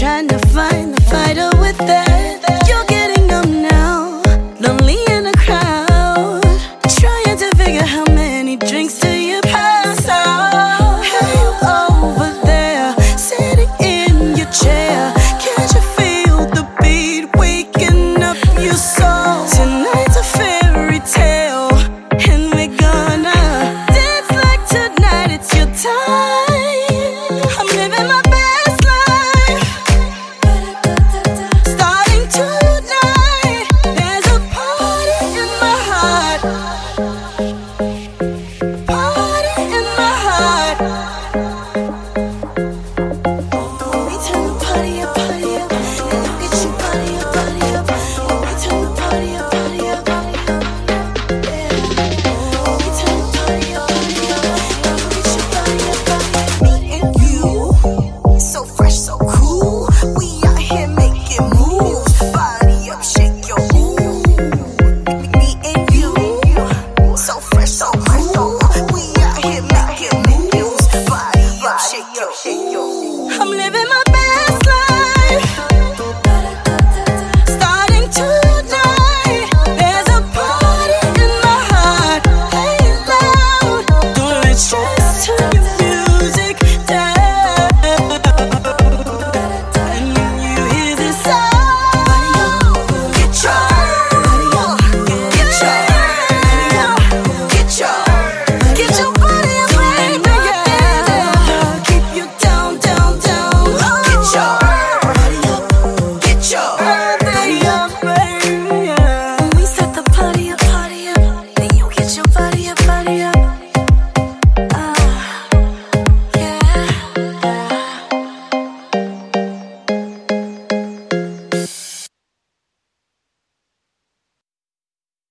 trying to find the fighter with that. You're getting numb now, lonely in a crowd. Trying to figure how many drinks